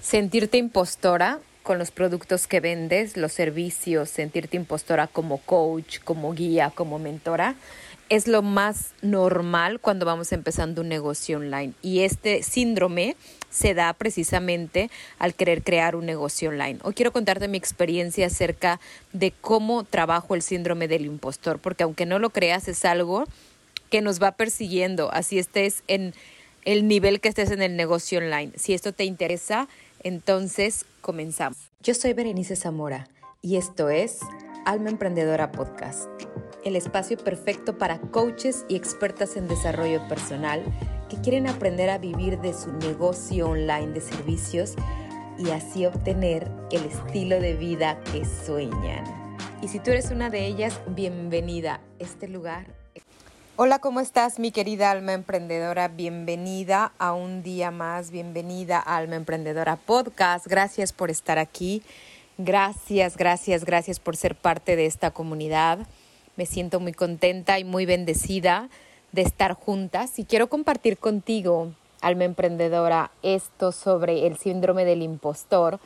sentirte impostora con los productos que vendes, los servicios, sentirte impostora como coach, como guía, como mentora, es lo más normal cuando vamos empezando un negocio online. Y este síndrome se da precisamente al querer crear un negocio online. Hoy quiero contarte mi experiencia acerca de cómo trabajo el síndrome del impostor, porque aunque no lo creas, es algo que nos va persiguiendo, así estés en el nivel que estés en el negocio online. Si esto te interesa, entonces comenzamos. Yo soy Berenice Zamora y esto es Alma Emprendedora Podcast, el espacio perfecto para coaches y expertas en desarrollo personal que quieren aprender a vivir de su negocio online de servicios y así obtener el estilo de vida que sueñan. Y si tú eres una de ellas, bienvenida. Este lugar Hola, ¿cómo estás mi querida alma emprendedora? Bienvenida a un día más, bienvenida a Alma Emprendedora Podcast. Gracias por estar aquí. Gracias, gracias, gracias por ser parte de esta comunidad. Me siento muy contenta y muy bendecida de estar juntas y quiero compartir contigo, alma emprendedora, esto sobre el síndrome del impostor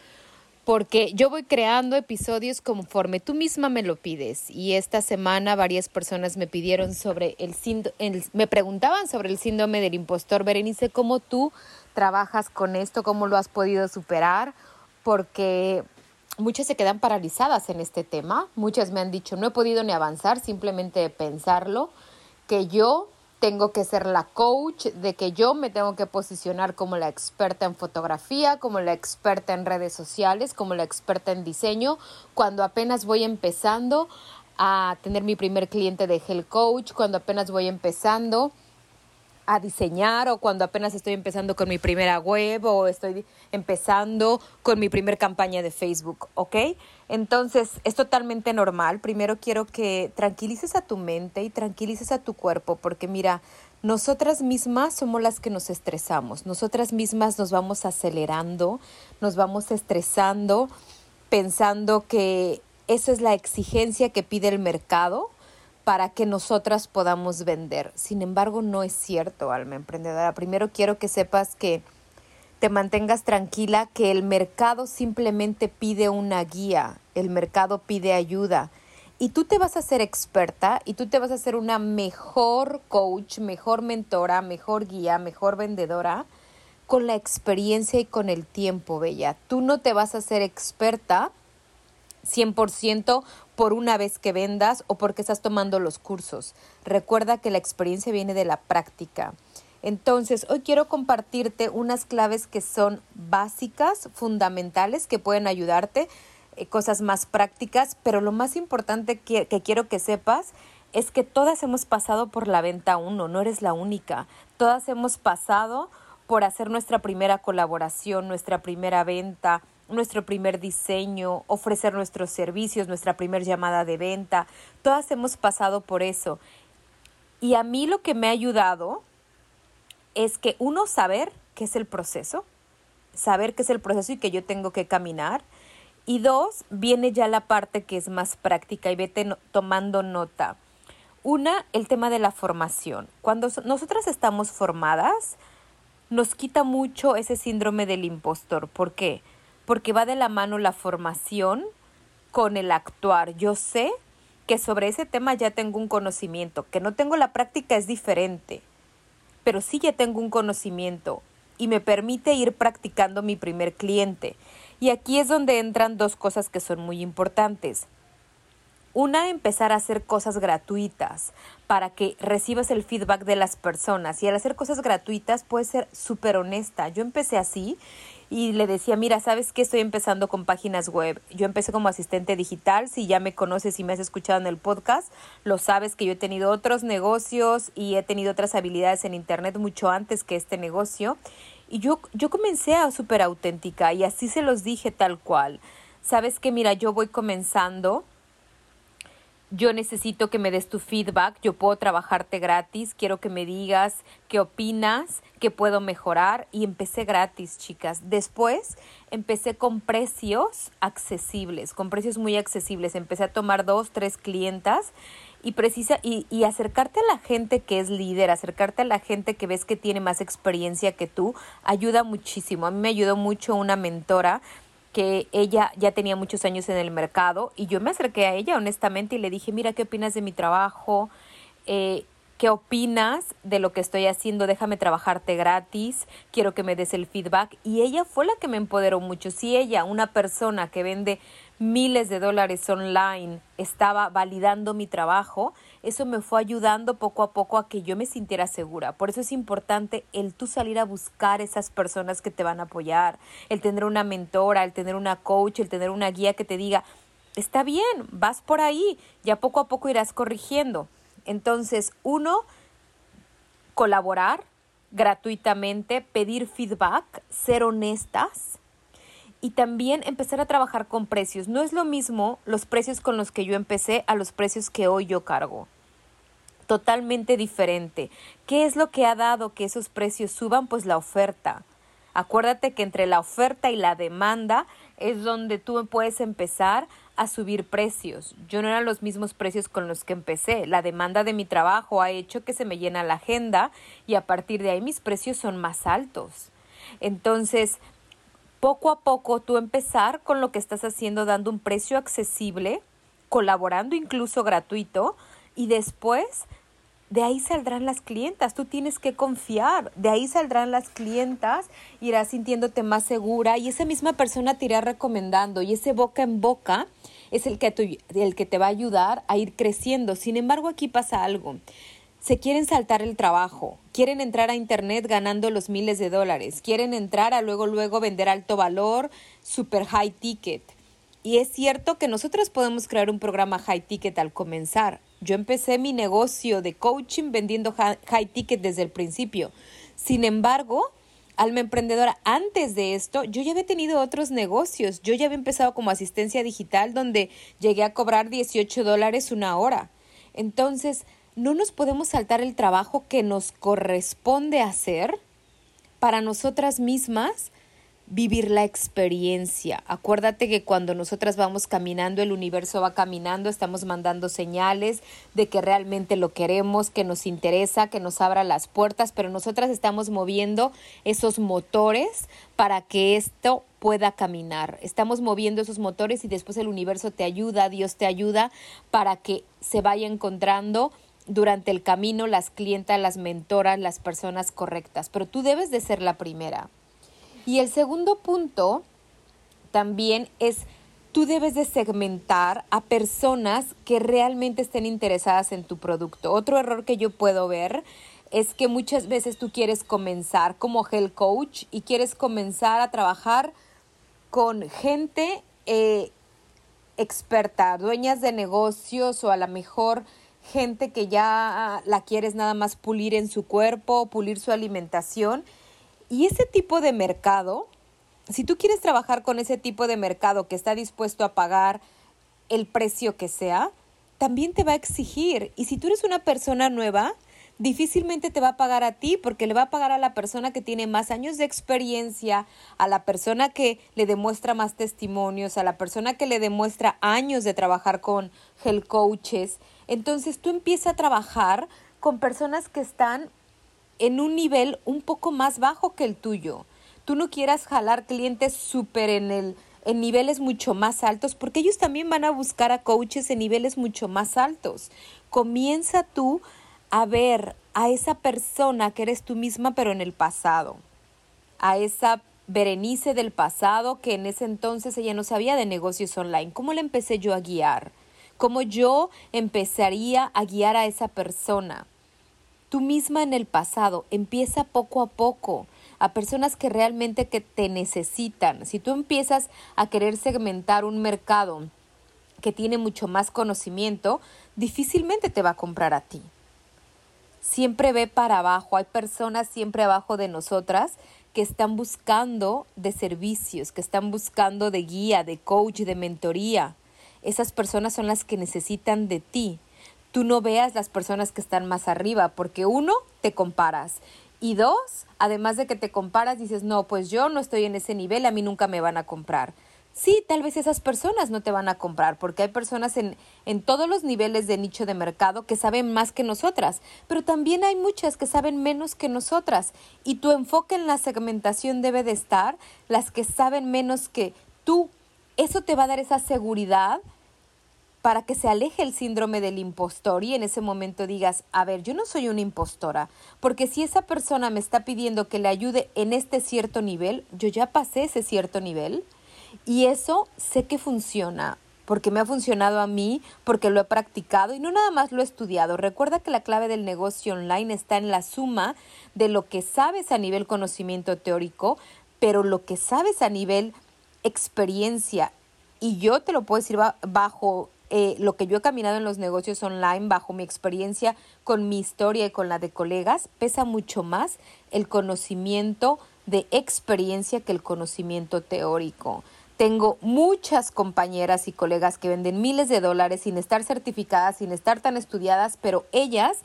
porque yo voy creando episodios conforme tú misma me lo pides. Y esta semana varias personas me pidieron sobre el síndrome, me preguntaban sobre el síndrome del impostor. Berenice, ¿cómo tú trabajas con esto? ¿Cómo lo has podido superar? Porque muchas se quedan paralizadas en este tema. Muchas me han dicho, no he podido ni avanzar, simplemente pensarlo, que yo tengo que ser la coach, de que yo me tengo que posicionar como la experta en fotografía, como la experta en redes sociales, como la experta en diseño, cuando apenas voy empezando a tener mi primer cliente de Health Coach, cuando apenas voy empezando a diseñar o cuando apenas estoy empezando con mi primera web o estoy empezando con mi primera campaña de Facebook, ¿ok? Entonces es totalmente normal. Primero quiero que tranquilices a tu mente y tranquilices a tu cuerpo porque mira, nosotras mismas somos las que nos estresamos, nosotras mismas nos vamos acelerando, nos vamos estresando pensando que esa es la exigencia que pide el mercado para que nosotras podamos vender. Sin embargo, no es cierto, alma emprendedora. Primero quiero que sepas que te mantengas tranquila, que el mercado simplemente pide una guía, el mercado pide ayuda. Y tú te vas a ser experta y tú te vas a ser una mejor coach, mejor mentora, mejor guía, mejor vendedora con la experiencia y con el tiempo, Bella. Tú no te vas a ser experta 100% por una vez que vendas o porque estás tomando los cursos. Recuerda que la experiencia viene de la práctica. Entonces, hoy quiero compartirte unas claves que son básicas, fundamentales, que pueden ayudarte, eh, cosas más prácticas, pero lo más importante que, que quiero que sepas es que todas hemos pasado por la venta uno, no eres la única. Todas hemos pasado por hacer nuestra primera colaboración, nuestra primera venta, nuestro primer diseño, ofrecer nuestros servicios, nuestra primera llamada de venta. Todas hemos pasado por eso. Y a mí lo que me ha ayudado es que uno, saber qué es el proceso, saber qué es el proceso y que yo tengo que caminar. Y dos, viene ya la parte que es más práctica y vete tomando nota. Una, el tema de la formación. Cuando nosotras estamos formadas, nos quita mucho ese síndrome del impostor. ¿Por qué? Porque va de la mano la formación con el actuar. Yo sé que sobre ese tema ya tengo un conocimiento, que no tengo la práctica es diferente, pero sí ya tengo un conocimiento y me permite ir practicando mi primer cliente. Y aquí es donde entran dos cosas que son muy importantes. Una, empezar a hacer cosas gratuitas para que recibas el feedback de las personas. Y al hacer cosas gratuitas puedes ser súper honesta. Yo empecé así y le decía, mira, ¿sabes qué? Estoy empezando con páginas web. Yo empecé como asistente digital. Si ya me conoces y me has escuchado en el podcast, lo sabes que yo he tenido otros negocios y he tenido otras habilidades en Internet mucho antes que este negocio. Y yo, yo comencé a súper auténtica y así se los dije tal cual. ¿Sabes qué? Mira, yo voy comenzando yo necesito que me des tu feedback, yo puedo trabajarte gratis, quiero que me digas qué opinas, qué puedo mejorar y empecé gratis, chicas. Después empecé con precios accesibles, con precios muy accesibles. Empecé a tomar dos, tres clientas y precisa y, y, acercarte a la gente que es líder, acercarte a la gente que ves que tiene más experiencia que tú, ayuda muchísimo. A mí me ayudó mucho una mentora que ella ya tenía muchos años en el mercado y yo me acerqué a ella honestamente y le dije, mira, ¿qué opinas de mi trabajo? Eh, ¿Qué opinas de lo que estoy haciendo? Déjame trabajarte gratis, quiero que me des el feedback. Y ella fue la que me empoderó mucho. Si ella, una persona que vende miles de dólares online, estaba validando mi trabajo, eso me fue ayudando poco a poco a que yo me sintiera segura. Por eso es importante el tú salir a buscar esas personas que te van a apoyar, el tener una mentora, el tener una coach, el tener una guía que te diga, está bien, vas por ahí, ya poco a poco irás corrigiendo. Entonces, uno, colaborar gratuitamente, pedir feedback, ser honestas y también empezar a trabajar con precios. No es lo mismo los precios con los que yo empecé a los precios que hoy yo cargo. Totalmente diferente. ¿Qué es lo que ha dado que esos precios suban? Pues la oferta. Acuérdate que entre la oferta y la demanda es donde tú puedes empezar a subir precios. Yo no eran los mismos precios con los que empecé. La demanda de mi trabajo ha hecho que se me llena la agenda y a partir de ahí mis precios son más altos. Entonces, poco a poco tú empezar con lo que estás haciendo dando un precio accesible, colaborando incluso gratuito y después de ahí saldrán las clientas, tú tienes que confiar, de ahí saldrán las clientas, irás sintiéndote más segura y esa misma persona te irá recomendando y ese boca en boca es el que, el que te va a ayudar a ir creciendo. Sin embargo, aquí pasa algo. Se quieren saltar el trabajo, quieren entrar a Internet ganando los miles de dólares, quieren entrar a luego, luego vender alto valor, super high ticket. Y es cierto que nosotros podemos crear un programa high ticket al comenzar, yo empecé mi negocio de coaching vendiendo high ticket desde el principio. Sin embargo, alma emprendedora, antes de esto, yo ya había tenido otros negocios. Yo ya había empezado como asistencia digital donde llegué a cobrar 18 dólares una hora. Entonces, no nos podemos saltar el trabajo que nos corresponde hacer para nosotras mismas vivir la experiencia. Acuérdate que cuando nosotras vamos caminando, el universo va caminando, estamos mandando señales de que realmente lo queremos, que nos interesa, que nos abra las puertas, pero nosotras estamos moviendo esos motores para que esto pueda caminar. Estamos moviendo esos motores y después el universo te ayuda, Dios te ayuda para que se vaya encontrando durante el camino las clientas, las mentoras, las personas correctas, pero tú debes de ser la primera. Y el segundo punto también es, tú debes de segmentar a personas que realmente estén interesadas en tu producto. Otro error que yo puedo ver es que muchas veces tú quieres comenzar como health coach y quieres comenzar a trabajar con gente eh, experta, dueñas de negocios o a lo mejor gente que ya la quieres nada más pulir en su cuerpo, pulir su alimentación y ese tipo de mercado, si tú quieres trabajar con ese tipo de mercado que está dispuesto a pagar el precio que sea, también te va a exigir. Y si tú eres una persona nueva, difícilmente te va a pagar a ti porque le va a pagar a la persona que tiene más años de experiencia, a la persona que le demuestra más testimonios, a la persona que le demuestra años de trabajar con health coaches. Entonces tú empiezas a trabajar con personas que están en un nivel un poco más bajo que el tuyo. Tú no quieras jalar clientes súper en el en niveles mucho más altos, porque ellos también van a buscar a coaches en niveles mucho más altos. Comienza tú a ver a esa persona que eres tú misma, pero en el pasado. A esa Berenice del pasado que en ese entonces ella no sabía de negocios online. ¿Cómo le empecé yo a guiar? ¿Cómo yo empezaría a guiar a esa persona? Tú misma en el pasado, empieza poco a poco a personas que realmente que te necesitan. Si tú empiezas a querer segmentar un mercado que tiene mucho más conocimiento, difícilmente te va a comprar a ti. Siempre ve para abajo, hay personas siempre abajo de nosotras que están buscando de servicios, que están buscando de guía, de coach, de mentoría. Esas personas son las que necesitan de ti tú no veas las personas que están más arriba, porque uno, te comparas. Y dos, además de que te comparas, dices, no, pues yo no estoy en ese nivel, a mí nunca me van a comprar. Sí, tal vez esas personas no te van a comprar, porque hay personas en, en todos los niveles de nicho de mercado que saben más que nosotras, pero también hay muchas que saben menos que nosotras. Y tu enfoque en la segmentación debe de estar las que saben menos que tú. Eso te va a dar esa seguridad para que se aleje el síndrome del impostor y en ese momento digas, a ver, yo no soy una impostora, porque si esa persona me está pidiendo que le ayude en este cierto nivel, yo ya pasé ese cierto nivel y eso sé que funciona, porque me ha funcionado a mí, porque lo he practicado y no nada más lo he estudiado. Recuerda que la clave del negocio online está en la suma de lo que sabes a nivel conocimiento teórico, pero lo que sabes a nivel experiencia. Y yo te lo puedo decir bajo eh, lo que yo he caminado en los negocios online bajo mi experiencia con mi historia y con la de colegas, pesa mucho más el conocimiento de experiencia que el conocimiento teórico. Tengo muchas compañeras y colegas que venden miles de dólares sin estar certificadas, sin estar tan estudiadas, pero ellas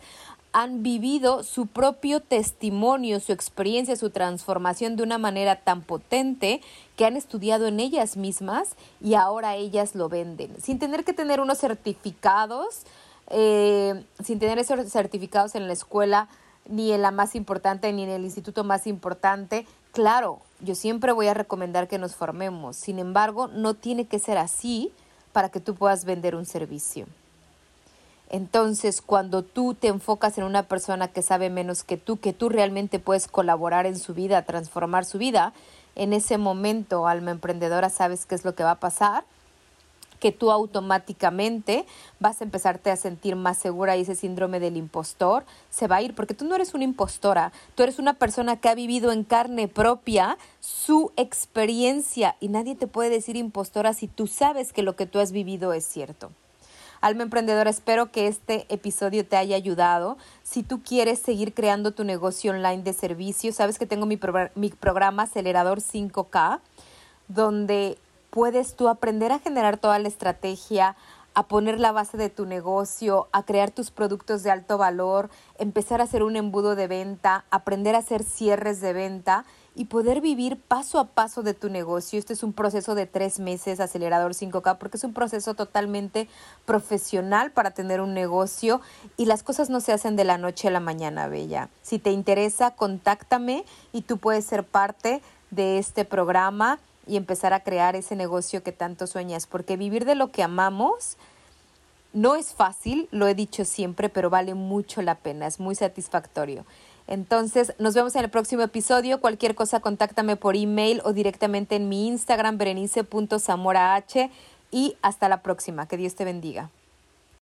han vivido su propio testimonio, su experiencia, su transformación de una manera tan potente que han estudiado en ellas mismas y ahora ellas lo venden, sin tener que tener unos certificados, eh, sin tener esos certificados en la escuela, ni en la más importante, ni en el instituto más importante. Claro, yo siempre voy a recomendar que nos formemos, sin embargo, no tiene que ser así para que tú puedas vender un servicio. Entonces, cuando tú te enfocas en una persona que sabe menos que tú, que tú realmente puedes colaborar en su vida, transformar su vida, en ese momento, alma emprendedora, sabes qué es lo que va a pasar, que tú automáticamente vas a empezarte a sentir más segura y ese síndrome del impostor se va a ir, porque tú no eres una impostora, tú eres una persona que ha vivido en carne propia su experiencia y nadie te puede decir impostora si tú sabes que lo que tú has vivido es cierto. Alma Emprendedora, espero que este episodio te haya ayudado. Si tú quieres seguir creando tu negocio online de servicio, sabes que tengo mi, mi programa Acelerador 5K, donde puedes tú aprender a generar toda la estrategia, a poner la base de tu negocio, a crear tus productos de alto valor, empezar a hacer un embudo de venta, aprender a hacer cierres de venta y poder vivir paso a paso de tu negocio. Este es un proceso de tres meses, acelerador 5K, porque es un proceso totalmente profesional para tener un negocio y las cosas no se hacen de la noche a la mañana, Bella. Si te interesa, contáctame y tú puedes ser parte de este programa y empezar a crear ese negocio que tanto sueñas, porque vivir de lo que amamos no es fácil, lo he dicho siempre, pero vale mucho la pena, es muy satisfactorio. Entonces, nos vemos en el próximo episodio. Cualquier cosa, contáctame por email o directamente en mi Instagram, berenice.zamorah. Y hasta la próxima. Que Dios te bendiga.